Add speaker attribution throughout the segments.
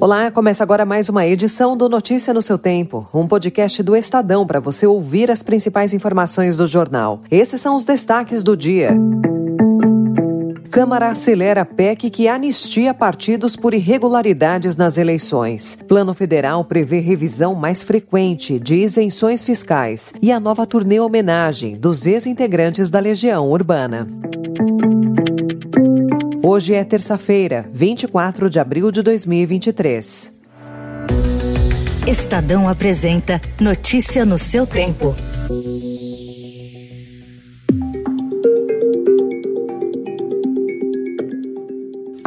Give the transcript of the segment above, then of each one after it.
Speaker 1: Olá, começa agora mais uma edição do Notícia no seu Tempo, um podcast do Estadão para você ouvir as principais informações do jornal. Esses são os destaques do dia. Câmara acelera PEC que anistia partidos por irregularidades nas eleições. Plano Federal prevê revisão mais frequente de isenções fiscais e a nova turnê homenagem dos ex-integrantes da Legião Urbana. Hoje é terça-feira, 24 de abril de 2023.
Speaker 2: Estadão apresenta Notícia no seu tempo.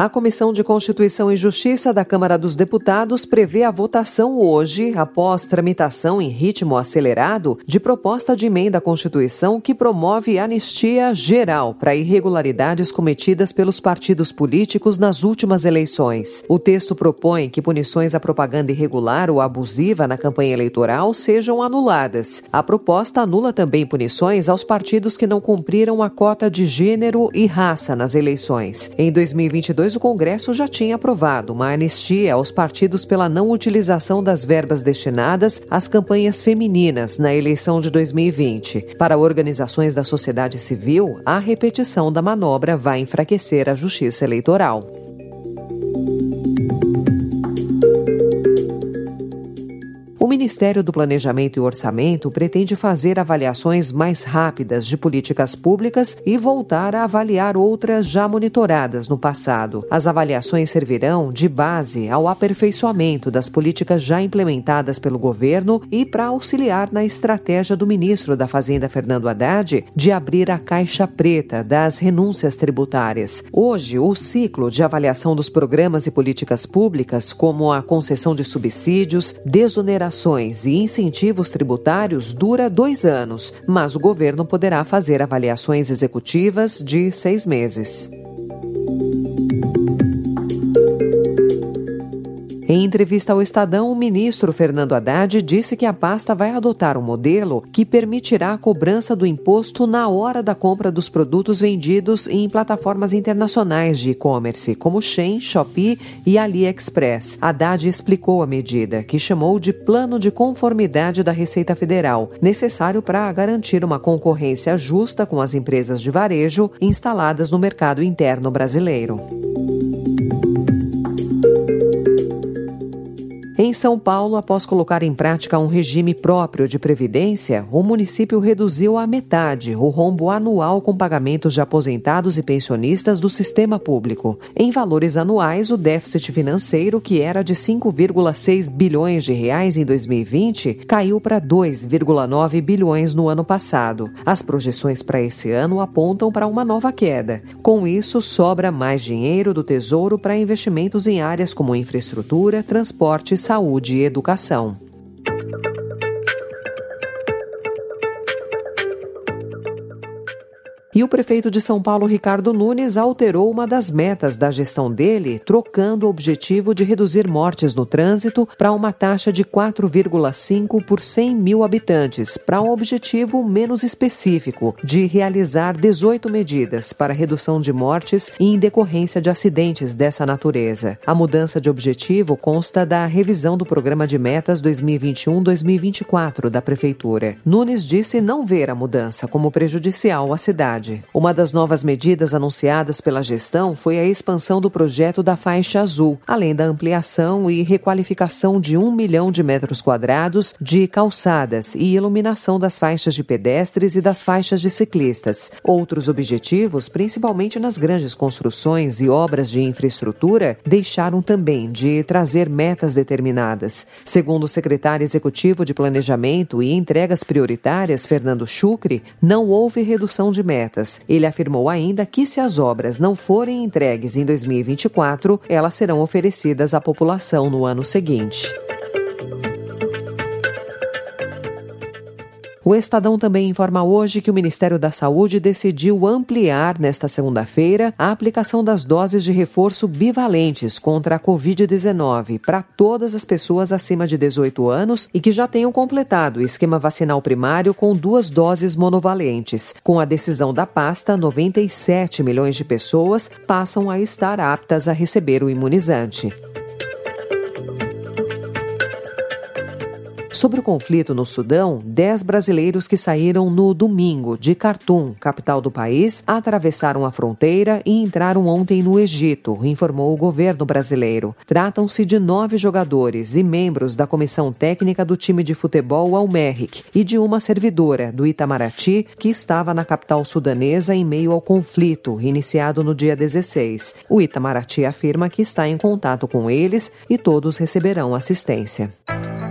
Speaker 1: A Comissão de Constituição e Justiça da Câmara dos Deputados prevê a votação hoje, após tramitação em ritmo acelerado, de proposta de emenda à Constituição que promove anistia geral para irregularidades cometidas pelos partidos políticos nas últimas eleições. O texto propõe que punições à propaganda irregular ou abusiva na campanha eleitoral sejam anuladas. A proposta anula também punições aos partidos que não cumpriram a cota de gênero e raça nas eleições. Em 2022, o Congresso já tinha aprovado uma anistia aos partidos pela não utilização das verbas destinadas às campanhas femininas na eleição de 2020. Para organizações da sociedade civil, a repetição da manobra vai enfraquecer a justiça eleitoral. Ministério do Planejamento e Orçamento pretende fazer avaliações mais rápidas de políticas públicas e voltar a avaliar outras já monitoradas no passado. As avaliações servirão de base ao aperfeiçoamento das políticas já implementadas pelo governo e para auxiliar na estratégia do ministro da Fazenda, Fernando Haddad, de abrir a caixa preta das renúncias tributárias. Hoje, o ciclo de avaliação dos programas e políticas públicas, como a concessão de subsídios, desonerações, e incentivos tributários dura dois anos, mas o governo poderá fazer avaliações executivas de seis meses. Entrevista ao Estadão, o ministro Fernando Haddad disse que a pasta vai adotar um modelo que permitirá a cobrança do imposto na hora da compra dos produtos vendidos em plataformas internacionais de e-commerce, como Shein, Shopee e AliExpress. Haddad explicou a medida, que chamou de Plano de Conformidade da Receita Federal, necessário para garantir uma concorrência justa com as empresas de varejo instaladas no mercado interno brasileiro. Em São Paulo, após colocar em prática um regime próprio de previdência, o município reduziu à metade o rombo anual com pagamentos de aposentados e pensionistas do sistema público. Em valores anuais, o déficit financeiro, que era de 5,6 bilhões de reais em 2020, caiu para 2,9 bilhões no ano passado. As projeções para esse ano apontam para uma nova queda. Com isso, sobra mais dinheiro do Tesouro para investimentos em áreas como infraestrutura, transporte e saúde e educação. E o prefeito de São Paulo, Ricardo Nunes, alterou uma das metas da gestão dele, trocando o objetivo de reduzir mortes no trânsito para uma taxa de 4,5 por 100 mil habitantes, para um objetivo menos específico, de realizar 18 medidas para redução de mortes em decorrência de acidentes dessa natureza. A mudança de objetivo consta da revisão do programa de metas 2021-2024 da Prefeitura. Nunes disse não ver a mudança como prejudicial à cidade cidade. Uma das novas medidas anunciadas pela gestão foi a expansão do projeto da faixa azul, além da ampliação e requalificação de um milhão de metros quadrados de calçadas e iluminação das faixas de pedestres e das faixas de ciclistas. Outros objetivos, principalmente nas grandes construções e obras de infraestrutura, deixaram também de trazer metas determinadas. Segundo o secretário executivo de Planejamento e Entregas Prioritárias, Fernando Chucre, não houve redução de ele afirmou ainda que se as obras não forem entregues em 2024, elas serão oferecidas à população no ano seguinte. O Estadão também informa hoje que o Ministério da Saúde decidiu ampliar, nesta segunda-feira, a aplicação das doses de reforço bivalentes contra a Covid-19 para todas as pessoas acima de 18 anos e que já tenham completado o esquema vacinal primário com duas doses monovalentes. Com a decisão da pasta, 97 milhões de pessoas passam a estar aptas a receber o imunizante. Sobre o conflito no Sudão, 10 brasileiros que saíram no domingo de Khartoum, capital do país, atravessaram a fronteira e entraram ontem no Egito, informou o governo brasileiro. Tratam-se de nove jogadores e membros da comissão técnica do time de futebol Almerric e de uma servidora do Itamaraty que estava na capital sudanesa em meio ao conflito iniciado no dia 16. O Itamaraty afirma que está em contato com eles e todos receberão assistência.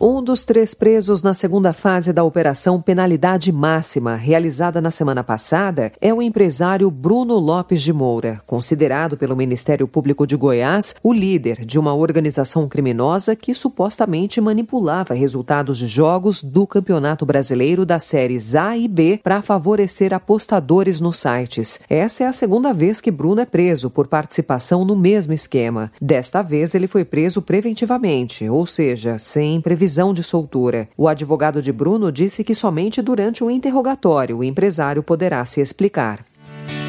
Speaker 1: Um dos três presos na segunda fase da Operação Penalidade Máxima, realizada na semana passada, é o empresário Bruno Lopes de Moura, considerado pelo Ministério Público de Goiás o líder de uma organização criminosa que supostamente manipulava resultados de jogos do Campeonato Brasileiro das séries A e B para favorecer apostadores nos sites. Essa é a segunda vez que Bruno é preso por participação no mesmo esquema. Desta vez, ele foi preso preventivamente, ou seja, sem previsão prisão de soltura. O advogado de Bruno disse que somente durante o interrogatório o empresário poderá se explicar.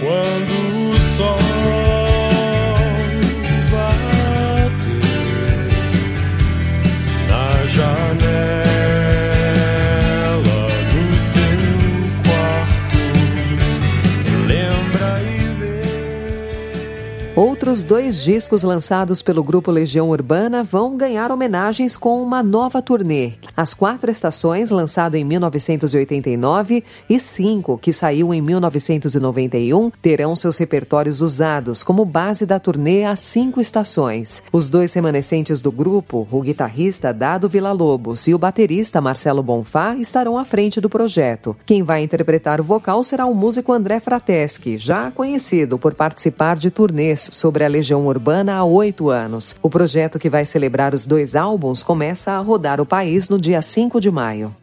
Speaker 1: Quando o sol Outros dois discos lançados pelo grupo Legião Urbana vão ganhar homenagens com uma nova turnê. As Quatro Estações, lançado em 1989, e Cinco, que saiu em 1991, terão seus repertórios usados como base da turnê As Cinco Estações. Os dois remanescentes do grupo, o guitarrista Dado Villa-Lobos e o baterista Marcelo Bonfá, estarão à frente do projeto. Quem vai interpretar o vocal será o músico André Frateschi, já conhecido por participar de turnês sobre a Legião Urbana há oito anos. O projeto que vai celebrar os dois álbuns começa a rodar o país no dia 5 de maio.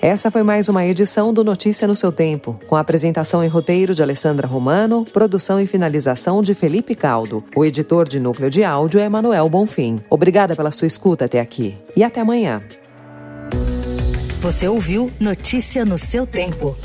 Speaker 1: Essa foi mais uma edição do Notícia no seu Tempo, com apresentação e roteiro de Alessandra Romano, produção e finalização de Felipe Caldo. O editor de núcleo de áudio é Manuel Bonfim. Obrigada pela sua escuta até aqui e até amanhã.
Speaker 2: Você ouviu Notícia no seu Tempo.